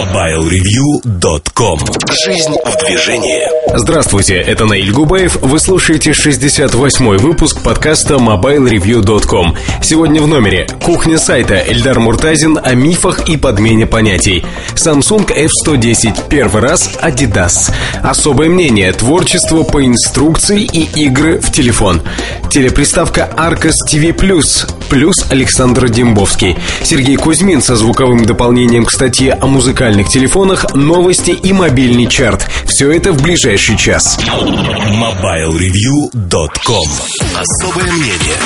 MobileReview.com Жизнь в движении Здравствуйте, это Наиль Губаев. Вы слушаете 68-й выпуск подкаста MobileReview.com. Сегодня в номере кухня сайта Эльдар Муртазин о мифах и подмене понятий. Samsung F110 первый раз Adidas. Особое мнение, творчество по инструкции и игры в телефон. Телеприставка Arcos TV+, плюс Александр Дембовский. Сергей Кузьмин со звуковым дополнением к статье о музыкальных телефонах, новости и мобильный чарт. Все это в ближайший час. MobileReview.com Особое мнение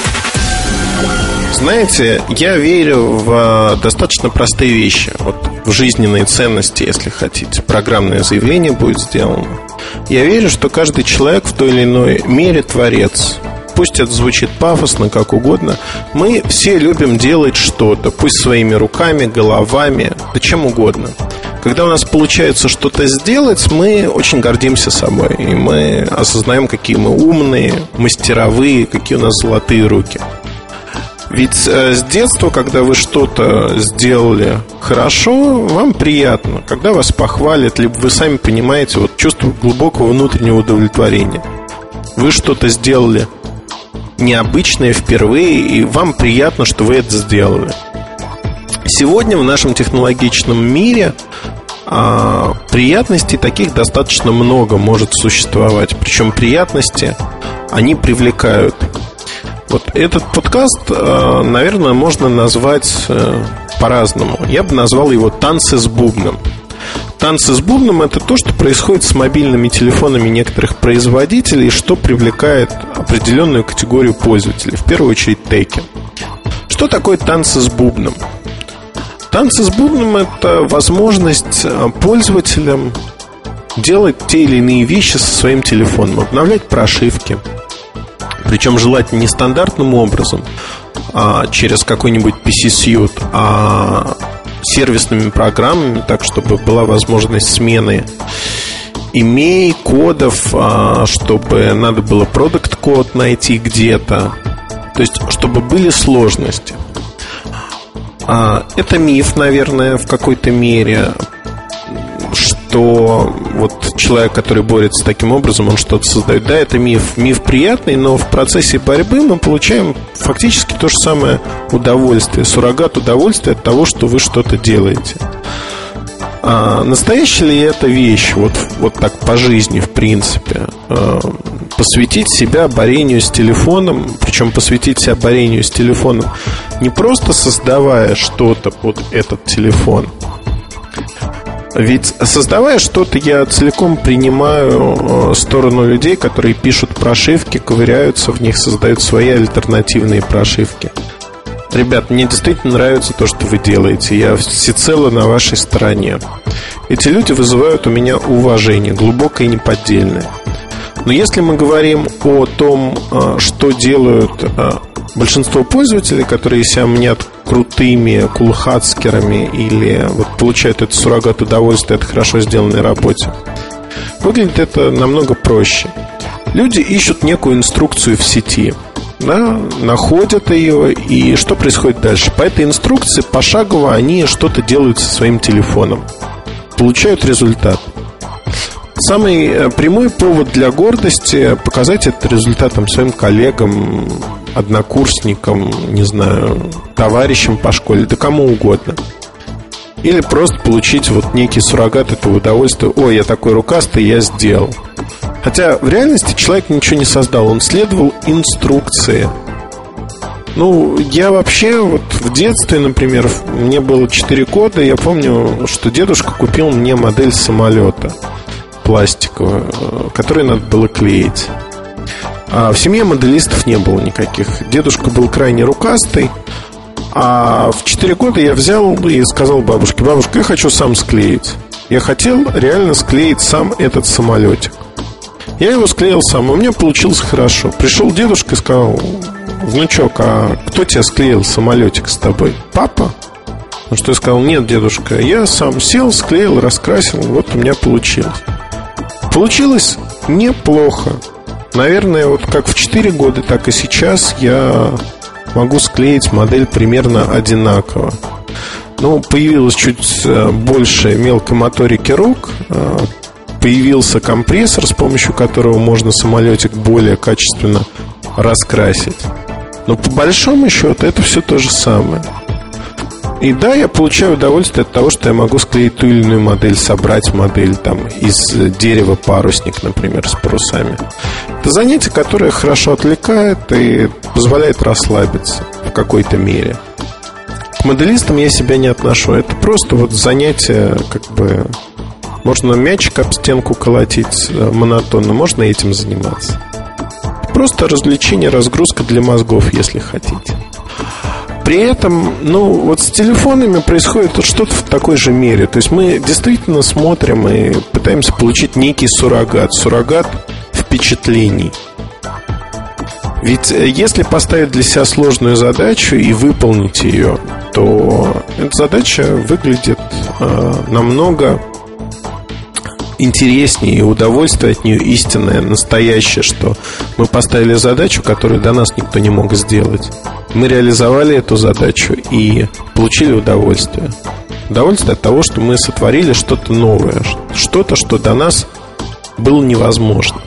знаете, я верю в достаточно простые вещи. Вот в жизненные ценности, если хотите. Программное заявление будет сделано. Я верю, что каждый человек в той или иной мере творец. Пусть это звучит пафосно, как угодно. Мы все любим делать что-то, пусть своими руками, головами, да чем угодно. Когда у нас получается что-то сделать, мы очень гордимся собой. И мы осознаем, какие мы умные, мастеровые, какие у нас золотые руки. Ведь э, с детства, когда вы что-то сделали хорошо, вам приятно. Когда вас похвалят, либо вы сами понимаете вот чувство глубокого внутреннего удовлетворения. Вы что-то сделали необычное впервые, и вам приятно, что вы это сделали. Сегодня в нашем технологичном мире а, приятностей таких достаточно много может существовать. Причем приятности, они привлекают. Вот этот подкаст, а, наверное, можно назвать э, по-разному. Я бы назвал его «Танцы с бубном». Танцы с бубном – это то, что происходит с мобильными телефонами некоторых производителей, что привлекает определенную категорию пользователей, в первую очередь теки. Что такое танцы с бубном? Танцы с бубном – это возможность э, пользователям делать те или иные вещи со своим телефоном, обновлять прошивки. Причем желательно не стандартным образом, а через какой-нибудь PC-сьют, а сервисными программами, так чтобы была возможность смены имей, кодов, а, чтобы надо было продукт код найти где-то. То есть, чтобы были сложности. А, это миф, наверное, в какой-то мере, что вот человек, который борется таким образом, он что-то создает. Да, это миф. Миф приятный, но в процессе борьбы мы получаем фактически то же самое удовольствие, суррогат удовольствия от того, что вы что-то делаете. А настоящая ли это вещь, вот, вот так по жизни, в принципе? А, посвятить себя борению с телефоном, причем посвятить себя борению с телефоном, не просто создавая что-то под этот телефон – ведь создавая что-то, я целиком принимаю э, сторону людей, которые пишут прошивки, ковыряются в них, создают свои альтернативные прошивки. Ребят, мне действительно нравится то, что вы делаете. Я всецело на вашей стороне. Эти люди вызывают у меня уважение, глубокое и неподдельное. Но если мы говорим о том, э, что делают э, большинство пользователей, которые себя мнят крутыми кулхацкерами или вот получают этот суррогат удовольствия от хорошо сделанной работе, выглядит это намного проще. Люди ищут некую инструкцию в сети, да, находят ее, и что происходит дальше? По этой инструкции пошагово они что-то делают со своим телефоном, получают результат. Самый э, прямой повод для гордости показать этот результат своим коллегам, однокурсникам, не знаю, товарищам по школе, да кому угодно. Или просто получить вот некий суррогат этого удовольствия. Ой, я такой рукастый, я сделал. Хотя в реальности человек ничего не создал, он следовал инструкции. Ну, я вообще вот в детстве, например, мне было 4 года, я помню, что дедушка купил мне модель самолета пластиковую, э, которую надо было клеить. А в семье моделистов не было никаких. Дедушка был крайне рукастый. А в 4 года я взял и сказал бабушке, бабушка, я хочу сам склеить. Я хотел реально склеить сам этот самолетик. Я его склеил сам, у меня получилось хорошо. Пришел дедушка и сказал, внучок, а кто тебя склеил самолетик с тобой? Папа? Ну что я сказал, нет, дедушка, я сам сел, склеил, раскрасил, вот у меня получилось. Получилось неплохо. Наверное, вот как в 4 года, так и сейчас я могу склеить модель примерно одинаково. Ну, появилось чуть э, больше мелкой моторики рук, э, появился компрессор, с помощью которого можно самолетик более качественно раскрасить. Но по большому счету это все то же самое. И да, я получаю удовольствие от того, что я могу склеить ту или иную модель, собрать модель там из дерева парусник, например, с парусами. Это занятие, которое хорошо отвлекает и позволяет расслабиться в какой-то мере. К моделистам я себя не отношу. Это просто вот занятие, как бы можно мячик об стенку колотить э, монотонно, можно этим заниматься. Просто развлечение, разгрузка для мозгов, если хотите. При этом, ну, вот с телефонами происходит что-то в такой же мере. То есть мы действительно смотрим и пытаемся получить некий суррогат. Суррогат впечатлений. Ведь э, если поставить для себя сложную задачу и выполнить ее, то эта задача выглядит э, намного интереснее и удовольствие от нее истинное, настоящее, что мы поставили задачу, которую до нас никто не мог сделать. Мы реализовали эту задачу и получили удовольствие. Удовольствие от того, что мы сотворили что-то новое, что-то, что до нас было невозможно.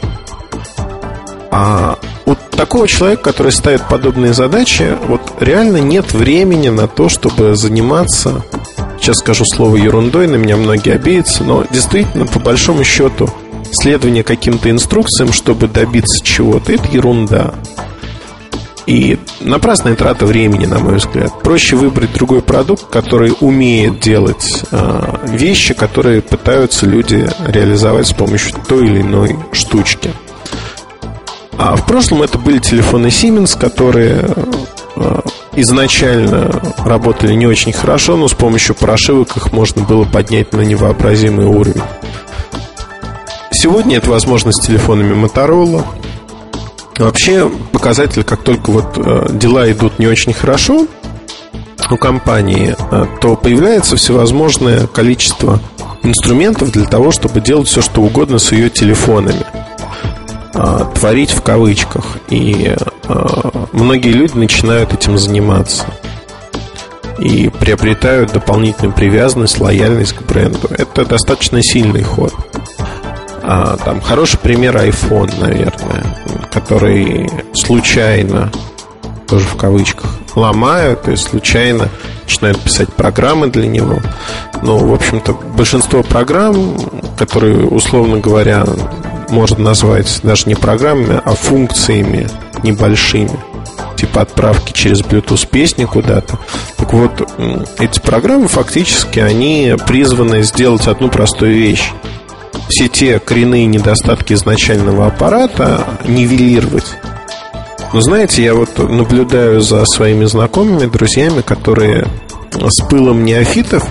А у такого человека, который ставит подобные задачи, вот реально нет времени на то, чтобы заниматься сейчас скажу слово ерундой, на меня многие обидятся, но действительно, по большому счету, следование каким-то инструкциям, чтобы добиться чего-то, это ерунда. И напрасная трата времени, на мой взгляд. Проще выбрать другой продукт, который умеет делать э, вещи, которые пытаются люди реализовать с помощью той или иной штучки. А в прошлом это были телефоны Siemens, которые изначально работали не очень хорошо, но с помощью прошивок их можно было поднять на невообразимый уровень. Сегодня это возможно с телефонами Motorola. Вообще показатель, как только вот э, дела идут не очень хорошо у компании, э, то появляется всевозможное количество инструментов для того, чтобы делать все, что угодно с ее телефонами. А, творить в кавычках. И а, многие люди начинают этим заниматься. И приобретают дополнительную привязанность, лояльность к бренду. Это достаточно сильный ход. А, там хороший пример iPhone, наверное, который случайно, тоже в кавычках, ломают, есть случайно начинают писать программы для него. Ну, в общем-то, большинство программ, которые, условно говоря, можно назвать даже не программами, а функциями небольшими типа отправки через Bluetooth песни куда-то. Так вот, эти программы фактически, они призваны сделать одну простую вещь. Все те коренные недостатки изначального аппарата нивелировать. Но знаете, я вот наблюдаю за своими знакомыми, друзьями, которые с пылом неофитов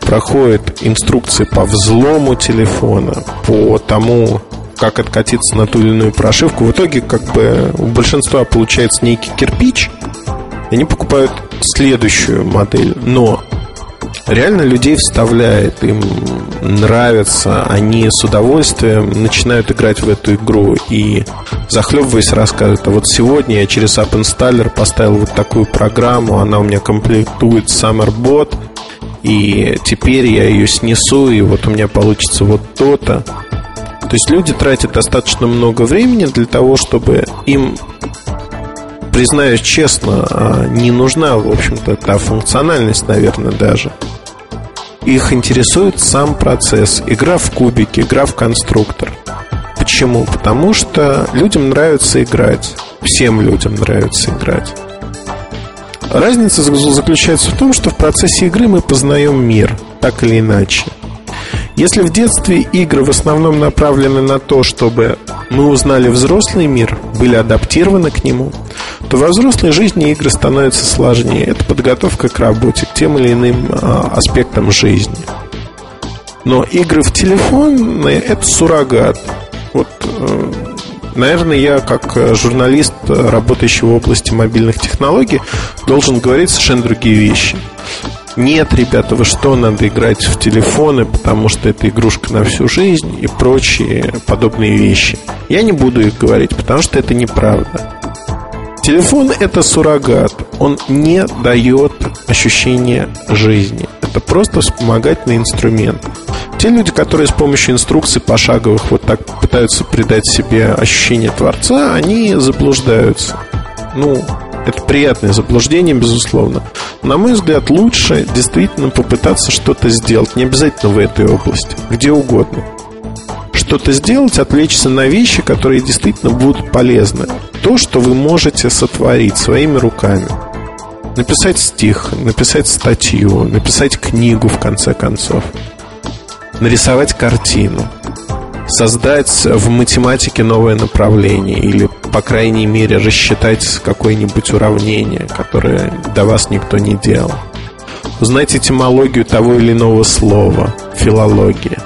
проходят инструкции по взлому телефона, по тому, как откатиться на ту или иную прошивку. В итоге, как бы, у большинства получается некий кирпич, и они покупают следующую модель. Но реально людей вставляет, им нравится, они с удовольствием начинают играть в эту игру и захлебываясь рассказывают, а вот сегодня я через App Installer поставил вот такую программу, она у меня комплектует SummerBot, и теперь я ее снесу, и вот у меня получится вот то-то. То есть люди тратят достаточно много времени для того, чтобы им, признаюсь честно, а, не нужна, в общем-то, та функциональность, наверное, даже. Их интересует сам процесс, игра в кубики, игра в конструктор. Почему? Потому что людям нравится играть. Всем людям нравится играть. Разница заключается в том, что в процессе игры мы познаем мир, так или иначе. Если в детстве игры в основном направлены на то, чтобы мы узнали взрослый мир, были адаптированы к нему, то во взрослой жизни игры становятся сложнее. Это подготовка к работе, к тем или иным а, аспектам жизни. Но игры в телефон – это суррогат. Вот, э, наверное, я как журналист, работающий в области мобильных технологий, должен говорить совершенно другие вещи – нет, ребята, вы что, надо играть в телефоны, потому что это игрушка на всю жизнь и прочие подобные вещи. Я не буду их говорить, потому что это неправда. Телефон – это суррогат. Он не дает ощущения жизни. это просто вспомогательный инструмент. Те люди, которые с помощью инструкций пошаговых вот так пытаются придать себе ощущение Творца, они заблуждаются. Ну, это приятное заблуждение, безусловно. На мой взгляд, лучше действительно попытаться что-то сделать. Не обязательно в этой области, где угодно. Что-то сделать, отвлечься на вещи, которые действительно будут полезны. То, что вы можете сотворить своими руками. Написать стих, написать статью, написать книгу, в конце концов. Нарисовать картину создать в математике новое направление или, по крайней мере, рассчитать какое-нибудь уравнение, которое до вас никто не делал. Узнать этимологию того или иного слова, филология.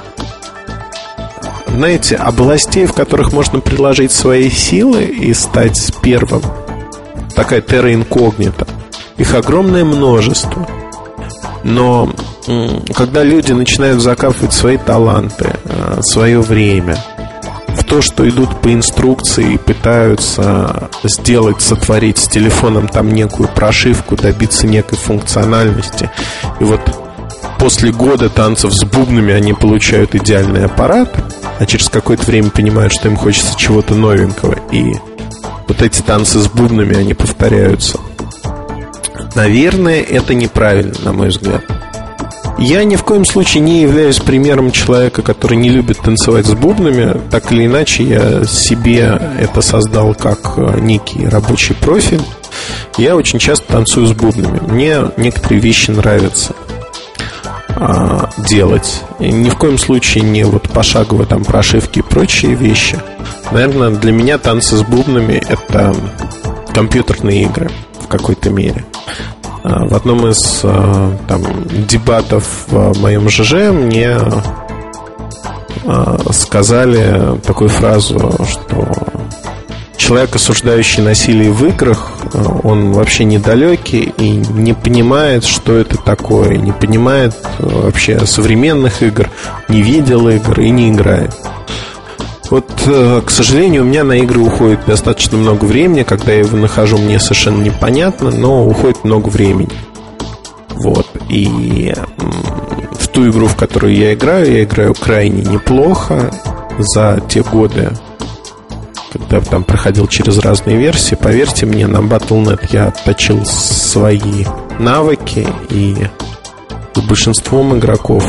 Знаете, областей, в которых можно приложить свои силы и стать первым, такая терра инкогнита, их огромное множество. Но когда люди начинают закапывать свои таланты, э, свое время в то, что идут по инструкции и пытаются сделать, сотворить с телефоном там некую прошивку, добиться некой функциональности. И вот после года танцев с бубнами они получают идеальный аппарат, а через какое-то время понимают, что им хочется чего-то новенького. И вот эти танцы с бубнами, они повторяются. Наверное, это неправильно, на мой взгляд. Я ни в коем случае не являюсь примером человека, который не любит танцевать с бубнами. Так или иначе, я себе это создал как э, некий рабочий профиль. Я очень часто танцую с бубнами. Мне некоторые вещи нравятся а, делать. И ни в коем случае не вот пошагово там прошивки и прочие вещи. Наверное, для меня танцы с бубнами это компьютерные игры в какой-то мере. А, в одном из а, там, дебатов в моем ЖЖ мне а, сказали такую фразу, что человек, осуждающий насилие в играх, он вообще недалекий и не понимает, что это такое, не понимает вообще современных игр, не видел игр и не играет. Вот, э, к сожалению, у меня на игры уходит достаточно много времени. Когда я его нахожу, мне совершенно непонятно, но уходит много времени. Вот. И в ту игру, в которую я играю, я играю крайне неплохо за те годы, когда там проходил через разные версии. Поверьте мне, на Battle.net я отточил свои навыки и большинством игроков,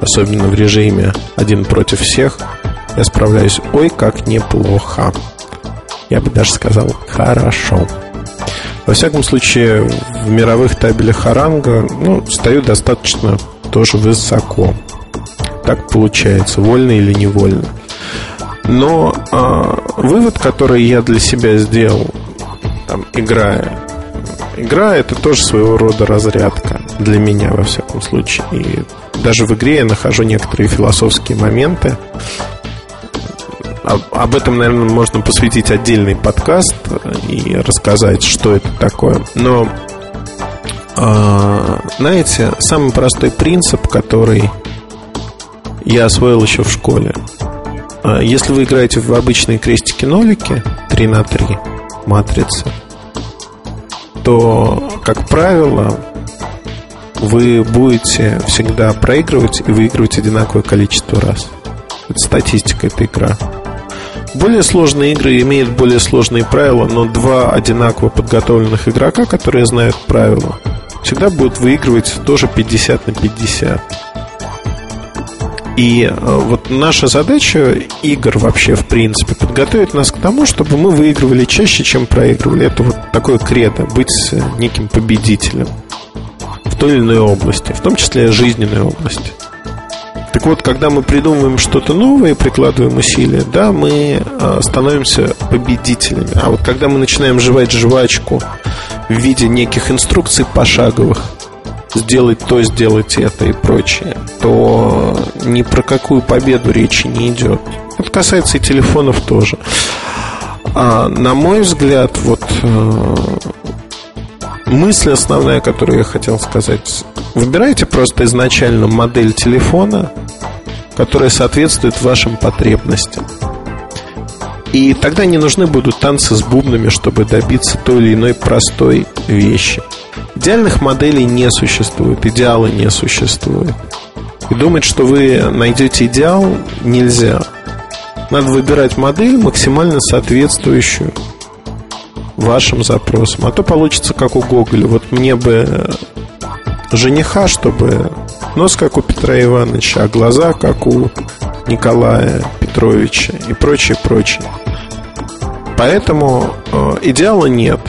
особенно в режиме один против всех, я справляюсь ой как неплохо. Я бы даже сказал хорошо. Во всяком случае, в мировых табелях Харанга ну, стою достаточно тоже высоко. Так получается, вольно или невольно. Но э, вывод, который я для себя сделал, там, играя, игра это тоже своего рода разрядка для меня, во всяком случае. И даже в игре я нахожу некоторые философские моменты, об этом, наверное, можно посвятить отдельный подкаст и рассказать, что это такое. Но, а, знаете, самый простой принцип, который я освоил еще в школе. А, если вы играете в обычные крестики-нолики 3 на 3 матрицы, то, как правило, вы будете всегда проигрывать и выигрывать одинаковое количество раз. Это статистика, это игра. Более сложные игры имеют более сложные правила, но два одинаково подготовленных игрока, которые знают правила, всегда будут выигрывать тоже 50 на 50. И э, вот наша задача игр вообще, в принципе, подготовить нас к тому, чтобы мы выигрывали чаще, чем проигрывали. Это вот такое кредо, быть неким победителем в той или иной области, в том числе жизненной области. Так вот, когда мы придумываем что-то новое, прикладываем усилия, да, мы а, становимся победителями. А вот когда мы начинаем жевать жвачку в виде неких инструкций пошаговых, сделать то, сделать это и прочее, то ни про какую победу речи не идет. Это касается и телефонов тоже. А, на мой взгляд, вот э, мысль основная, которую я хотел сказать, выбирайте просто изначально модель телефона, которая соответствует вашим потребностям. И тогда не нужны будут танцы с бубнами, чтобы добиться той или иной простой вещи. Идеальных моделей не существует, идеала не существует. И думать, что вы найдете идеал, нельзя. Надо выбирать модель, максимально соответствующую вашим запросам. А то получится как у Гоголя. Вот мне бы жениха, чтобы нос как у Петра Ивановича, а глаза как у Николая Петровича и прочее, прочее. Поэтому э, идеала нет.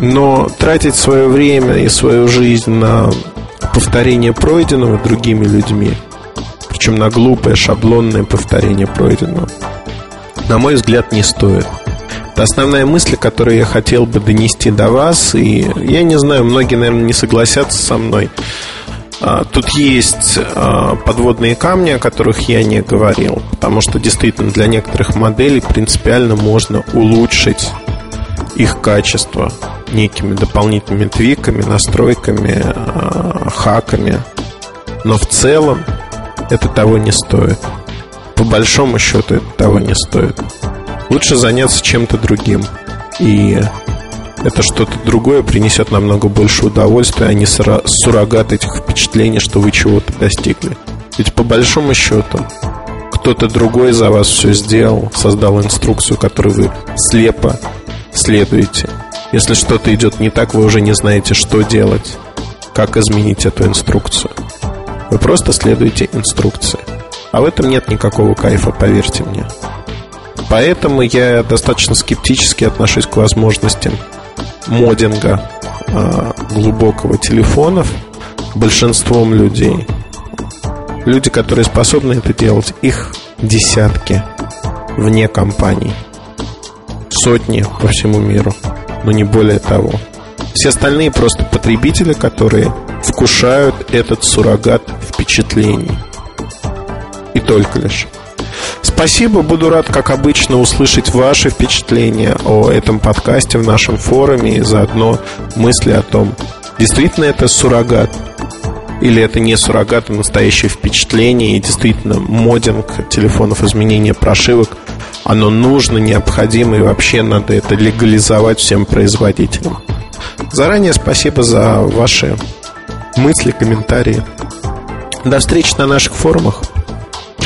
Но тратить свое время и свою жизнь на повторение пройденного другими людьми, причем на глупое шаблонное повторение пройденного, на мой взгляд, не стоит. Это основная мысль, которую я хотел бы донести до вас. И я не знаю, многие, наверное, не согласятся со мной. А, тут есть а, подводные камни, о которых я не говорил, потому что действительно для некоторых моделей принципиально можно улучшить их качество некими дополнительными твиками, настройками, а, хаками. Но в целом это того не стоит. По большому счету это того не стоит. Лучше заняться чем-то другим. И это что-то другое принесет намного больше удовольствия, а не суррогат этих впечатлений, что вы чего-то достигли. Ведь по большому счету кто-то другой за вас все сделал, создал инструкцию, которую вы слепо следуете. Если что-то идет не так, вы уже не знаете, что делать, как изменить эту инструкцию. Вы просто следуете инструкции. А в этом нет никакого кайфа, поверьте мне. Поэтому я достаточно скептически отношусь к возможностям модинга э, глубокого телефонов большинством людей. Люди, которые способны это делать, их десятки вне компаний. Сотни по всему миру, но не более того. Все остальные просто потребители, которые вкушают этот суррогат впечатлений. И только лишь. Спасибо, буду рад, как обычно, услышать ваши впечатления о этом подкасте в нашем форуме и заодно мысли о том, действительно это суррогат или это не суррогат, а настоящее впечатление и действительно модинг телефонов, изменение прошивок, оно нужно, необходимо и вообще надо это легализовать всем производителям. Заранее спасибо за ваши мысли, комментарии. До встречи на наших форумах.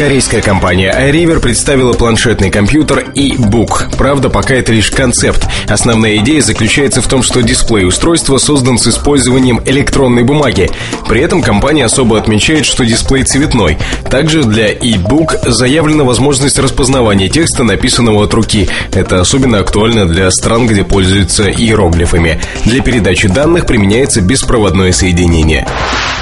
Корейская компания iRiver представила планшетный компьютер e-book. Правда, пока это лишь концепт. Основная идея заключается в том, что дисплей устройства создан с использованием электронной бумаги. При этом компания особо отмечает, что дисплей цветной. Также для e-book заявлена возможность распознавания текста, написанного от руки. Это особенно актуально для стран, где пользуются иероглифами. Для передачи данных применяется беспроводное соединение.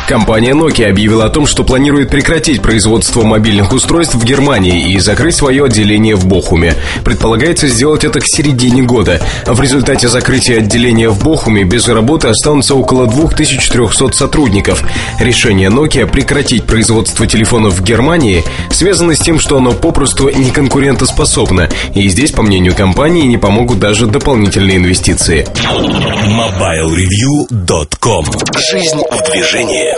Компания Nokia объявила о том, что планирует прекратить производство мобильных устройств в Германии и закрыть свое отделение в Бохуме. Предполагается сделать это к середине года. В результате закрытия отделения в Бохуме без работы останутся около 2300 сотрудников. Решение Nokia прекратить производство телефонов в Германии связано с тем, что оно попросту не конкурентоспособно. И здесь, по мнению компании, не помогут даже дополнительные инвестиции. MobileReview.com Жизнь в движении